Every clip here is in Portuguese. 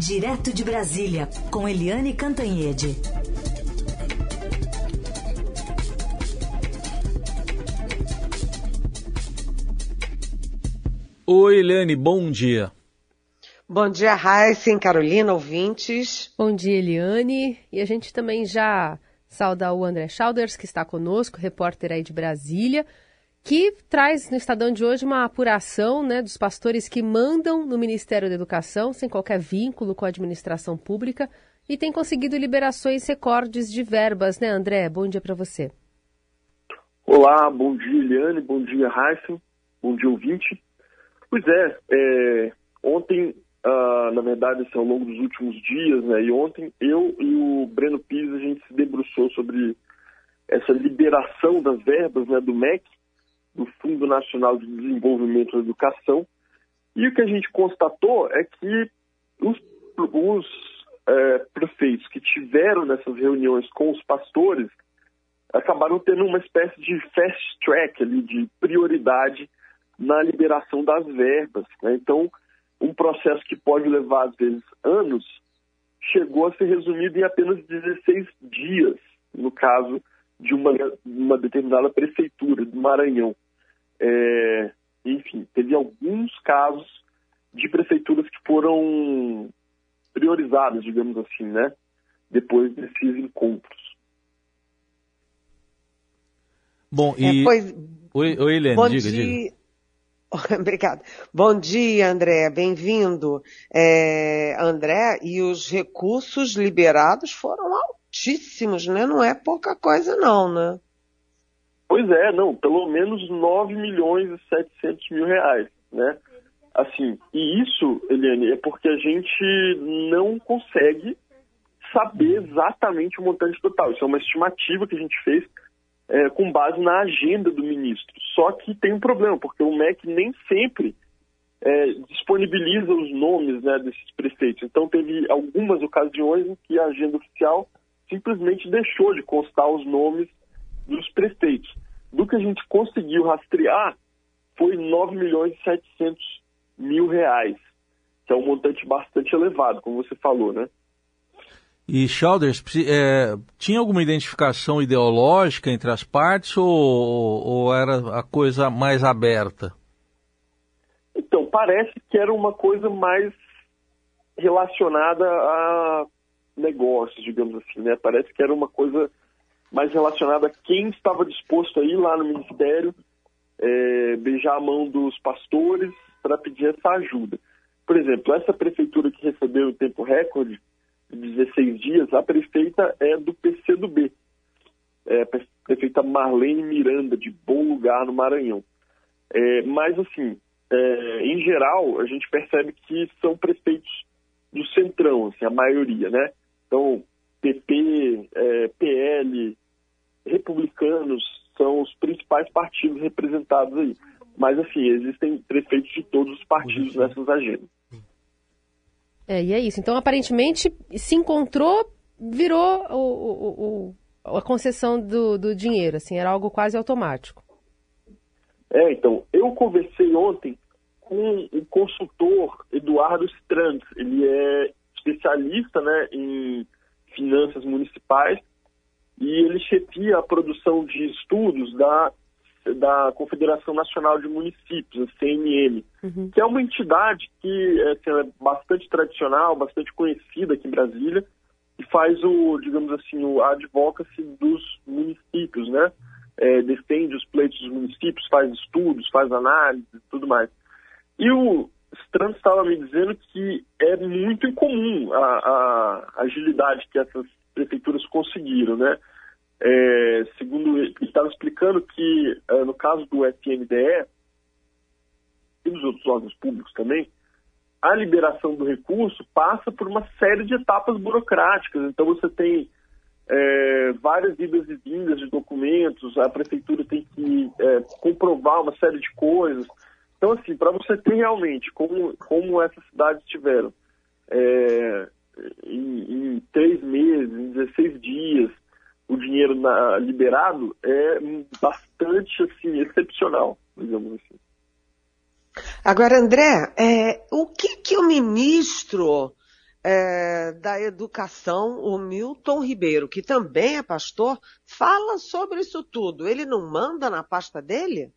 Direto de Brasília, com Eliane Cantanhede. Oi, Eliane, bom dia. Bom dia, Heisen, Carolina, ouvintes. Bom dia, Eliane. E a gente também já sauda o André Schauders, que está conosco, repórter aí de Brasília que traz no Estadão de hoje uma apuração né, dos pastores que mandam no Ministério da Educação, sem qualquer vínculo com a administração pública, e tem conseguido liberações recordes de verbas, né, André? Bom dia para você. Olá, bom dia, Eliane, bom dia, Heisen, bom dia, ouvinte. Pois é, é ontem, ah, na verdade, assim, ao longo dos últimos dias, né, e ontem, eu e o Breno Pires, a gente se debruçou sobre essa liberação das verbas né, do MEC, do Fundo Nacional de Desenvolvimento da Educação. E o que a gente constatou é que os, os é, prefeitos que tiveram nessas reuniões com os pastores acabaram tendo uma espécie de fast track ali, de prioridade na liberação das verbas. Né? Então, um processo que pode levar, às vezes, anos, chegou a ser resumido em apenas 16 dias, no caso de uma, uma determinada prefeitura do Maranhão. É, enfim, teve alguns casos de prefeituras que foram priorizadas, digamos assim, né? Depois desses encontros. Bom, e... É, pois... Oi, oi Helene, Bom diga, dia... diga. Obrigada. Bom dia, André. Bem-vindo. É, André, e os recursos liberados foram altíssimos, né? Não é pouca coisa, não, né? Pois é, não, pelo menos 9 milhões e 700 mil reais, né? Assim, e isso, Eliane, é porque a gente não consegue saber exatamente o montante total. Isso é uma estimativa que a gente fez é, com base na agenda do ministro. Só que tem um problema, porque o MEC nem sempre é, disponibiliza os nomes né, desses prefeitos. Então, teve algumas ocasiões em que a agenda oficial simplesmente deixou de constar os nomes dos prefeitos. Do que a gente conseguiu rastrear, foi 9 milhões e 700 mil reais, que é um montante bastante elevado, como você falou, né? E Shelders, é, tinha alguma identificação ideológica entre as partes ou, ou era a coisa mais aberta? Então, parece que era uma coisa mais relacionada a negócios, digamos assim, né? Parece que era uma coisa mais relacionada a quem estava disposto a ir lá no ministério, é, beijar a mão dos pastores para pedir essa ajuda. Por exemplo, essa prefeitura que recebeu o tempo recorde, de 16 dias, a prefeita é do PCdoB, é a prefeita Marlene Miranda, de Bom Lugar, no Maranhão. É, mas, assim, é, em geral, a gente percebe que são prefeitos do centrão, assim, a maioria, né? Então, PP, é, PL, republicanos são os principais partidos representados aí. Mas, assim, existem prefeitos de todos os partidos nessas agendas. É, e é isso. Então, aparentemente, se encontrou, virou o, o, o, a concessão do, do dinheiro, assim, era algo quase automático. É, então, eu conversei ontem com o consultor Eduardo Strands, ele é especialista né, em finanças municipais e ele chefia a produção de estudos da, da Confederação Nacional de Municípios, a CNM, uhum. que é uma entidade que assim, é bastante tradicional, bastante conhecida aqui em Brasília, e faz o, digamos assim, o advocacy dos municípios, né? É, defende os pleitos dos municípios, faz estudos, faz análise e tudo mais. E o Strand estava me dizendo que é muito incomum a, a agilidade que essas prefeituras conseguiram, né? É, segundo ele estava explicando que é, no caso do FNDE e dos outros órgãos públicos também, a liberação do recurso passa por uma série de etapas burocráticas. Então você tem é, várias idas e vindas de documentos, a prefeitura tem que é, comprovar uma série de coisas. Então, assim, para você ter realmente como, como essas cidades tiveram é, em, em três meses, em 16 dias, o dinheiro na, liberado é bastante assim excepcional, digamos assim. Agora, André, é, o que, que o ministro é, da educação, o Milton Ribeiro, que também é pastor, fala sobre isso tudo. Ele não manda na pasta dele?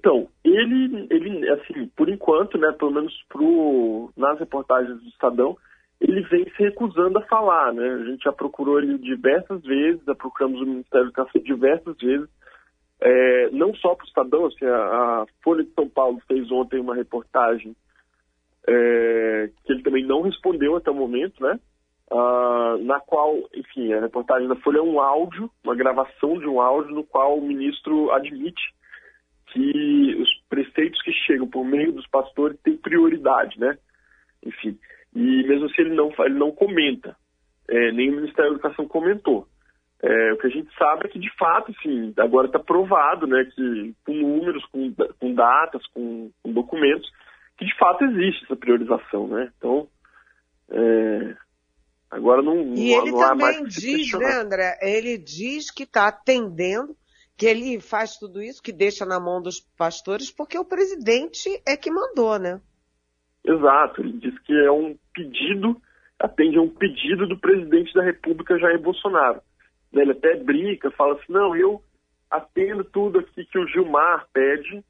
Então, ele, ele assim, por enquanto, né, pelo menos pro, nas reportagens do Estadão, ele vem se recusando a falar, né? A gente já procurou ele diversas vezes, já procuramos o Ministério da Educação diversas vezes, é, não só para o Estadão, assim, a, a, Folha de São Paulo fez ontem uma reportagem é, que ele também não respondeu até o momento, né? Ah, na qual, enfim, a reportagem da Folha é um áudio, uma gravação de um áudio no qual o ministro admite que os preceitos que chegam por meio dos pastores têm prioridade, né? Enfim, e mesmo assim ele não, ele não comenta, é, nem o Ministério da Educação comentou. É, o que a gente sabe é que, de fato, assim, agora está provado, né, que com números, com, com datas, com, com, documentos, que de fato existe essa priorização, né? Então, é, agora não, e não, ele não também diz, né, André? Ele diz que está atendendo, que ele faz tudo isso, que deixa na mão dos pastores, porque o presidente é que mandou, né? Exato, ele diz que é um pedido, atende a um pedido do presidente da República, Jair Bolsonaro. Ele até brinca, fala assim, não, eu atendo tudo aqui que o Gilmar pede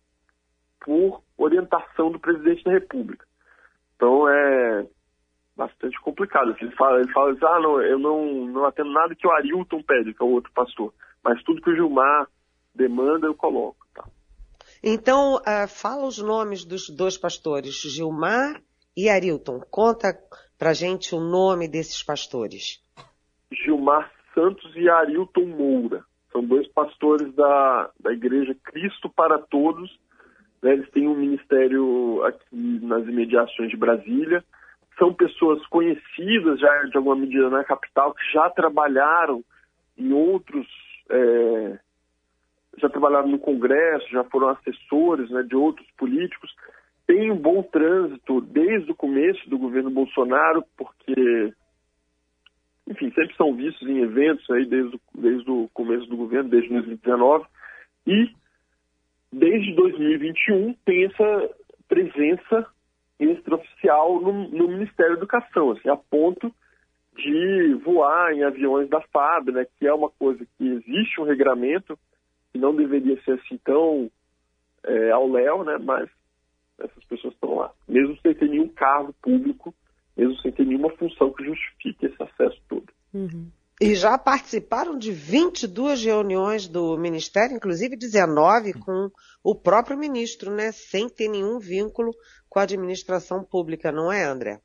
por orientação do presidente da República. Então é bastante complicado. Ele fala, ele fala assim, ah, não, eu não, não atendo nada que o Arilton pede, que é o outro pastor, mas tudo que o Gilmar demanda eu coloco. Tá? Então, uh, fala os nomes dos dois pastores, Gilmar e Arilton. Conta pra gente o nome desses pastores. Gilmar Santos e Arilton Moura. São dois pastores da, da Igreja Cristo para Todos. Né? Eles têm um ministério aqui nas imediações de Brasília. São pessoas conhecidas já de alguma medida na capital, que já trabalharam em outros é, já trabalharam no Congresso, já foram assessores né, de outros políticos, tem um bom trânsito desde o começo do governo Bolsonaro, porque, enfim, sempre são vistos em eventos aí desde, o, desde o começo do governo, desde 2019, e desde 2021 tem essa presença extraoficial no, no Ministério da Educação, assim, a ponto de voar em aviões da FAB, né, que é uma coisa que existe um regramento que não deveria ser assim tão é, ao léu, né? Mas essas pessoas estão lá, mesmo sem ter nenhum cargo público, mesmo sem ter nenhuma função que justifique esse acesso todo. Uhum. E já participaram de 22 reuniões do Ministério, inclusive 19 com o próprio ministro, né? Sem ter nenhum vínculo com a administração pública, não é, André?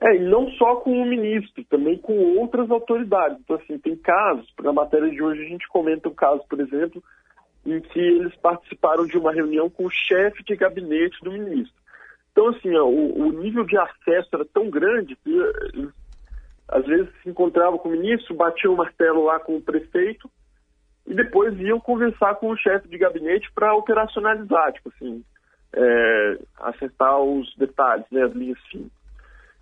É, e não só com o ministro, também com outras autoridades. Então, assim, tem casos, na matéria de hoje a gente comenta um caso, por exemplo, em que eles participaram de uma reunião com o chefe de gabinete do ministro. Então, assim, ó, o, o, nível de acesso era tão grande que eles, às vezes se encontravam com o ministro, batiam o martelo lá com o prefeito e depois iam conversar com o chefe de gabinete para operacionalizar, tipo assim, é, acertar os detalhes, né, as linhas finas.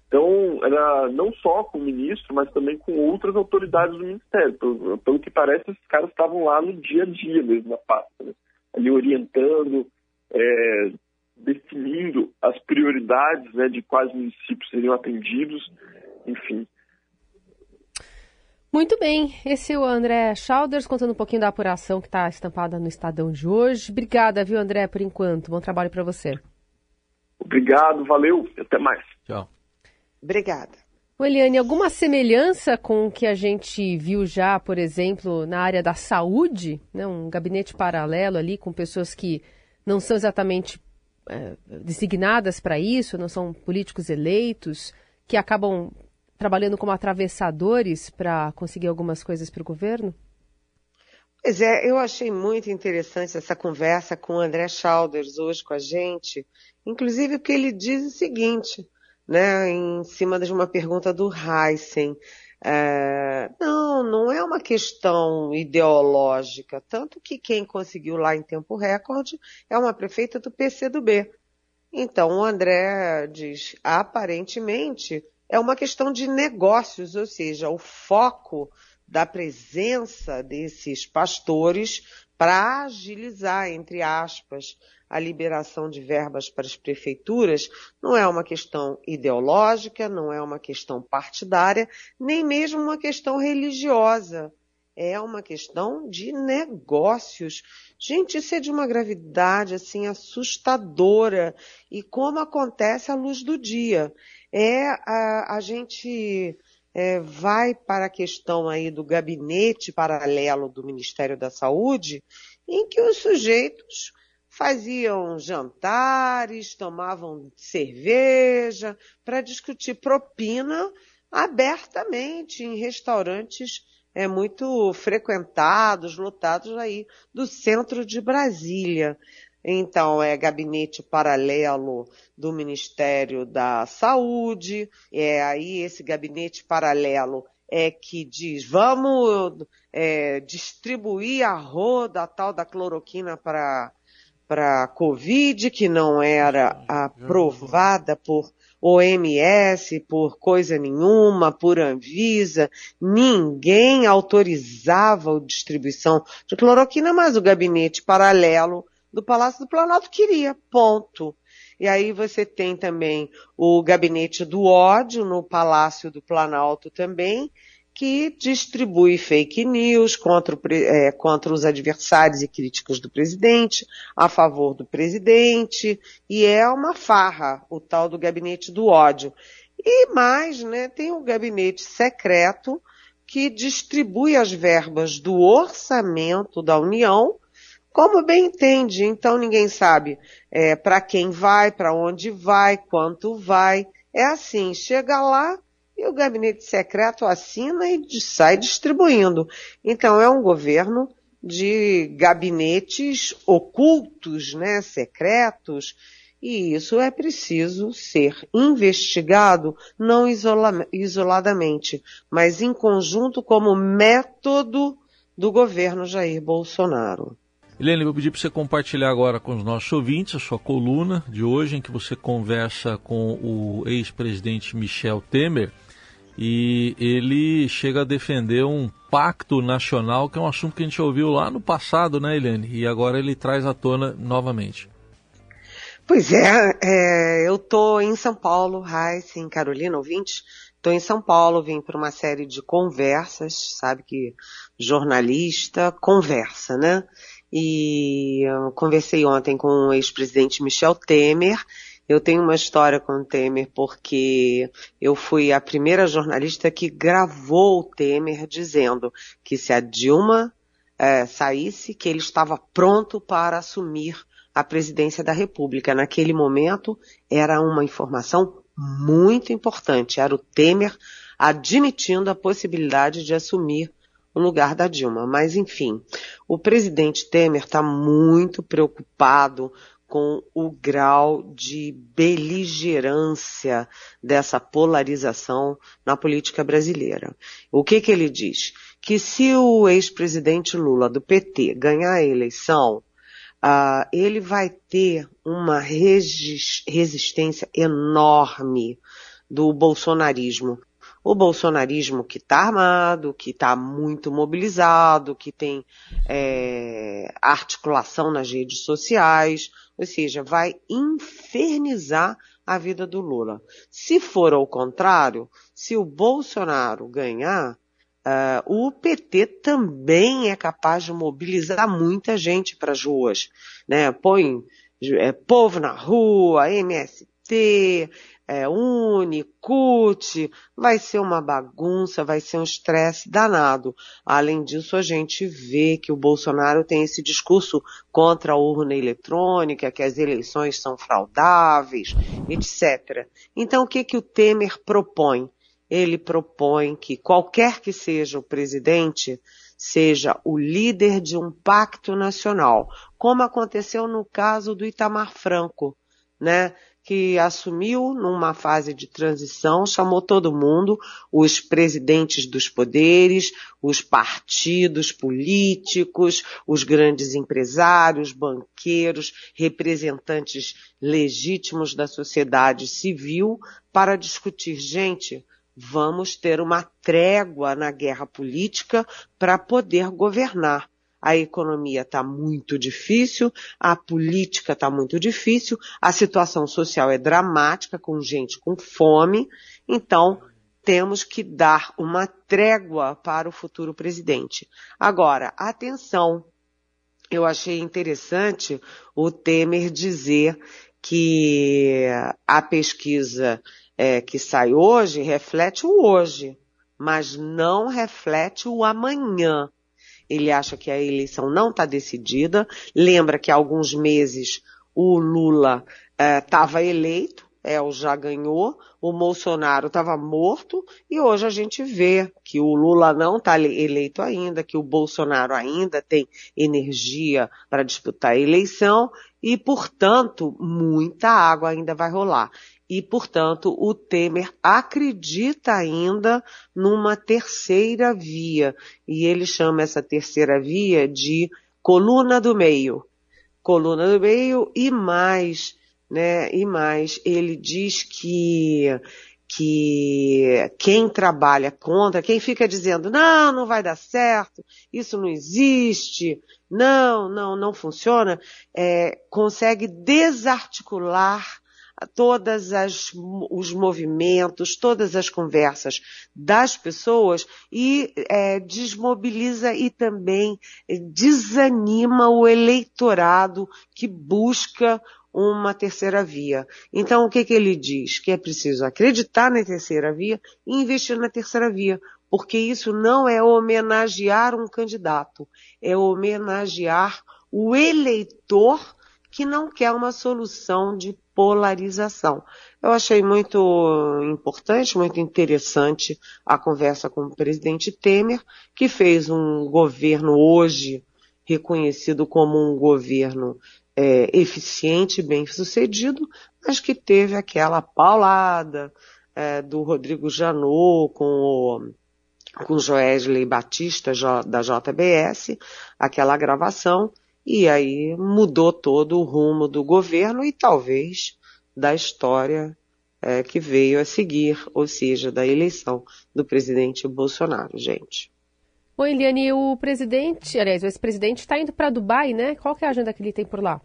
Então, era não só com o ministro, mas também com outras autoridades do ministério. Pelo, pelo que parece, esses caras estavam lá no dia a dia mesmo na pasta, né? ali orientando, é, definindo as prioridades né, de quais municípios seriam atendidos, enfim. Muito bem, esse é o André Schauders contando um pouquinho da apuração que está estampada no Estadão de hoje. Obrigada, viu, André, por enquanto. Bom trabalho para você. Obrigado, valeu, até mais. Tchau. Obrigada. Eliane, alguma semelhança com o que a gente viu já, por exemplo, na área da saúde? Né? Um gabinete paralelo ali com pessoas que não são exatamente é, designadas para isso, não são políticos eleitos, que acabam trabalhando como atravessadores para conseguir algumas coisas para o governo? Pois é, eu achei muito interessante essa conversa com o André Schauders hoje com a gente, inclusive porque ele diz o seguinte né, em cima de uma pergunta do Heisen. É, não, não é uma questão ideológica, tanto que quem conseguiu lá em tempo recorde é uma prefeita do PCdoB. Então o André diz, aparentemente é uma questão de negócios, ou seja, o foco da presença desses pastores para agilizar, entre aspas, a liberação de verbas para as prefeituras não é uma questão ideológica, não é uma questão partidária, nem mesmo uma questão religiosa. É uma questão de negócios. Gente, isso é de uma gravidade assim assustadora e como acontece à luz do dia. É a, a gente é, vai para a questão aí do gabinete paralelo do Ministério da Saúde, em que os sujeitos faziam jantares, tomavam cerveja para discutir propina abertamente em restaurantes é, muito frequentados, lotados aí do centro de Brasília. Então, é gabinete paralelo do Ministério da Saúde, é aí esse gabinete paralelo é que diz, vamos é, distribuir a roda tal da cloroquina para para Covid, que não era aprovada por OMS, por coisa nenhuma, por Anvisa, ninguém autorizava a distribuição de cloroquina, mas o gabinete paralelo do Palácio do Planalto queria, ponto. E aí você tem também o gabinete do ódio no Palácio do Planalto também, que distribui fake news contra, é, contra os adversários e críticos do presidente, a favor do presidente, e é uma farra, o tal do gabinete do ódio. E mais, né, tem o gabinete secreto que distribui as verbas do orçamento da União como bem entende. Então ninguém sabe é, para quem vai, para onde vai, quanto vai. É assim, chega lá, e o gabinete secreto assina e sai distribuindo. Então é um governo de gabinetes ocultos, né, secretos, e isso é preciso ser investigado, não isola isoladamente, mas em conjunto como método do governo Jair Bolsonaro. Helene, vou pedir para você compartilhar agora com os nossos ouvintes a sua coluna de hoje, em que você conversa com o ex-presidente Michel Temer e ele chega a defender um pacto nacional, que é um assunto que a gente ouviu lá no passado, né, Helene? E agora ele traz à tona novamente. Pois é, é eu estou em São Paulo, Raíssa, Carolina, ouvinte. Estou em São Paulo, vim para uma série de conversas, sabe que jornalista conversa, né? E conversei ontem com o ex-presidente Michel Temer, eu tenho uma história com o Temer porque eu fui a primeira jornalista que gravou o Temer dizendo que se a Dilma é, saísse, que ele estava pronto para assumir a presidência da República. Naquele momento era uma informação muito importante. Era o Temer admitindo a possibilidade de assumir o lugar da Dilma. Mas, enfim, o presidente Temer está muito preocupado com o grau de beligerância dessa polarização na política brasileira. O que, que ele diz? Que se o ex-presidente Lula do PT ganhar a eleição, uh, ele vai ter uma resistência enorme do bolsonarismo o bolsonarismo que está armado, que está muito mobilizado, que tem é, articulação nas redes sociais, ou seja, vai infernizar a vida do Lula. Se for ao contrário, se o Bolsonaro ganhar, uh, o PT também é capaz de mobilizar muita gente para as ruas, né? Põe é, povo na rua, MST, é, Unicute, vai ser uma bagunça, vai ser um estresse danado. Além disso, a gente vê que o Bolsonaro tem esse discurso contra a urna eletrônica, que as eleições são fraudáveis, etc. Então, o que, que o Temer propõe? Ele propõe que qualquer que seja o presidente, seja o líder de um pacto nacional, como aconteceu no caso do Itamar Franco, né? que assumiu numa fase de transição, chamou todo mundo, os presidentes dos poderes, os partidos políticos, os grandes empresários, banqueiros, representantes legítimos da sociedade civil para discutir, gente, vamos ter uma trégua na guerra política para poder governar. A economia está muito difícil, a política está muito difícil, a situação social é dramática, com gente com fome, então temos que dar uma trégua para o futuro presidente. Agora, atenção, eu achei interessante o Temer dizer que a pesquisa é, que sai hoje reflete o hoje, mas não reflete o amanhã. Ele acha que a eleição não está decidida. Lembra que há alguns meses o Lula estava é, eleito, é, o já ganhou, o Bolsonaro estava morto e hoje a gente vê que o Lula não está eleito ainda, que o Bolsonaro ainda tem energia para disputar a eleição e, portanto, muita água ainda vai rolar e, portanto, o Temer acredita ainda numa terceira via, e ele chama essa terceira via de coluna do meio. Coluna do meio e mais, né? E mais, ele diz que que quem trabalha contra, quem fica dizendo, não, não vai dar certo, isso não existe, não, não, não funciona, é, consegue desarticular todas as, os movimentos, todas as conversas das pessoas e é, desmobiliza e também desanima o eleitorado que busca uma terceira via. Então, o que, que ele diz? Que é preciso acreditar na terceira via e investir na terceira via, porque isso não é homenagear um candidato, é homenagear o eleitor que não quer uma solução de polarização. Eu achei muito importante, muito interessante a conversa com o presidente Temer, que fez um governo hoje reconhecido como um governo é, eficiente, bem sucedido, mas que teve aquela paulada é, do Rodrigo Janot com o com Joesley Batista da JBS, aquela gravação e aí mudou todo o rumo do governo e talvez da história é, que veio a seguir, ou seja, da eleição do presidente Bolsonaro, gente. Oi, Eliane, o presidente, aliás, o ex-presidente está indo para Dubai, né? Qual que é a agenda que ele tem por lá?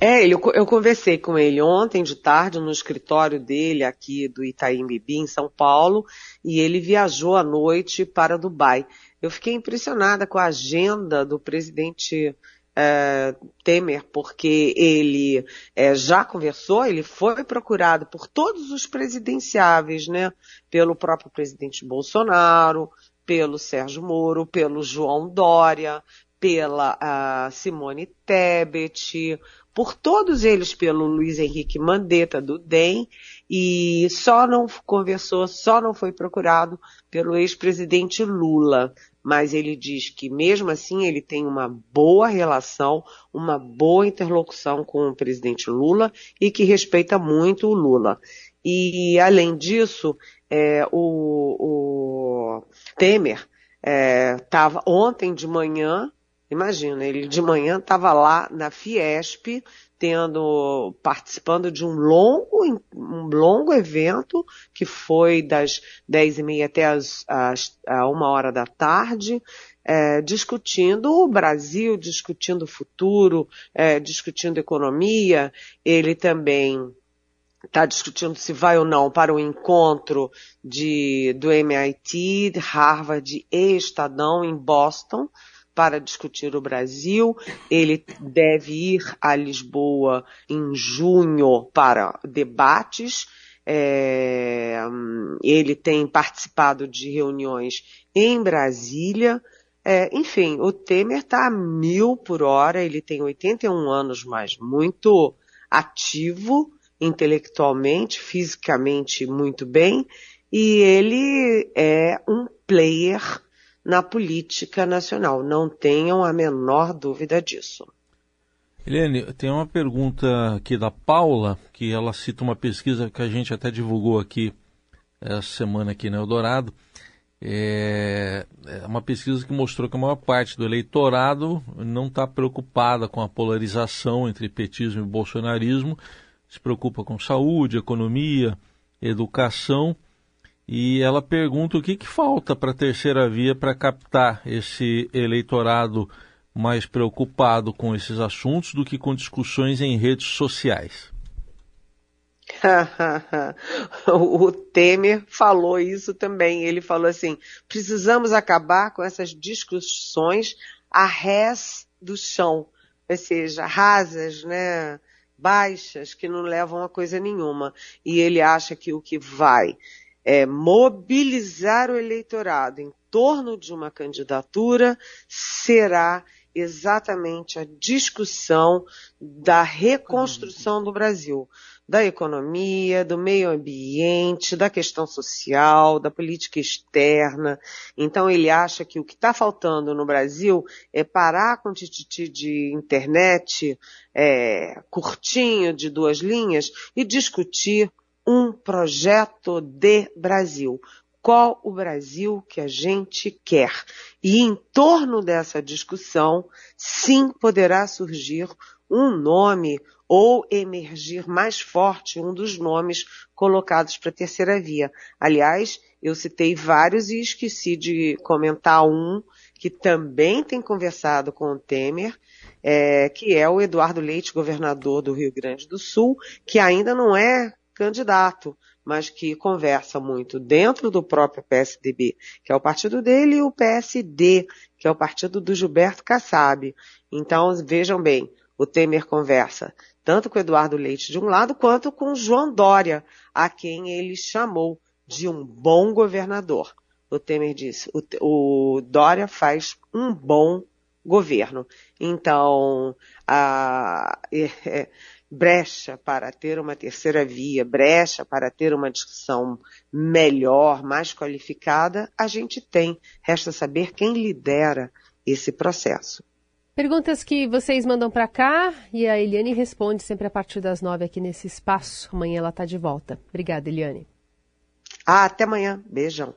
É, ele, eu conversei com ele ontem de tarde no escritório dele aqui do Itaim Bibi, em São Paulo, e ele viajou à noite para Dubai. Eu fiquei impressionada com a agenda do presidente é, Temer, porque ele é, já conversou, ele foi procurado por todos os presidenciáveis, né? Pelo próprio presidente Bolsonaro, pelo Sérgio Moro, pelo João Dória, pela Simone Tebet, por todos eles, pelo Luiz Henrique Mandetta do DEM, e só não conversou, só não foi procurado pelo ex-presidente Lula mas ele diz que mesmo assim ele tem uma boa relação, uma boa interlocução com o presidente Lula e que respeita muito o Lula. E além disso, é, o, o, Temer estava é, ontem de manhã, imagina, ele de manhã estava lá na Fiesp tendo, participando de um longo, um longo evento que foi das dez e meia até as, as, a uma hora da tarde, é, discutindo o Brasil, discutindo o futuro, é, discutindo economia. Ele também está discutindo se vai ou não para o encontro de, do MIT, Harvard e Estadão em Boston, para discutir o Brasil. Ele deve ir a Lisboa em junho para debates. É, ele tem participado de reuniões em Brasília. É, enfim, o Temer está a mil por hora, ele tem 81 anos, mas muito ativo intelectualmente, fisicamente muito bem, e ele é um player na política nacional. Não tenham a menor dúvida disso. Helene, tem uma pergunta aqui da Paula, que ela cita uma pesquisa que a gente até divulgou aqui essa semana aqui no Eldorado. É, é uma pesquisa que mostrou que a maior parte do eleitorado não está preocupada com a polarização entre petismo e bolsonarismo, se preocupa com saúde, economia, educação e ela pergunta o que, que falta para a terceira via para captar esse eleitorado mais preocupado com esses assuntos do que com discussões em redes sociais. o Temer falou isso também. Ele falou assim: precisamos acabar com essas discussões a rés do chão, ou seja, rasas, né? baixas, que não levam a coisa nenhuma. E ele acha que o que vai é, mobilizar o eleitorado em torno de uma candidatura será exatamente a discussão da reconstrução do Brasil, da economia, do meio ambiente, da questão social, da política externa. Então ele acha que o que está faltando no Brasil é parar com o tititi de internet é, curtinho de duas linhas e discutir um projeto de Brasil. Qual o Brasil que a gente quer? E em torno dessa discussão, sim, poderá surgir um nome ou emergir mais forte um dos nomes colocados para a terceira via. Aliás, eu citei vários e esqueci de comentar um que também tem conversado com o Temer, é, que é o Eduardo Leite, governador do Rio Grande do Sul, que ainda não é candidato, mas que conversa muito dentro do próprio PSDB, que é o partido dele, e o PSD, que é o partido do Gilberto Kassab. Então, vejam bem, o Temer conversa tanto com Eduardo Leite de um lado, quanto com João Dória, a quem ele chamou de um bom governador. O Temer disse, o, o Dória faz um bom governo. Então, a, é, brecha para ter uma terceira via, brecha para ter uma discussão melhor, mais qualificada, a gente tem. Resta saber quem lidera esse processo. Perguntas que vocês mandam para cá e a Eliane responde sempre a partir das nove aqui nesse espaço. Amanhã ela está de volta. Obrigada, Eliane. Ah, até amanhã. Beijão.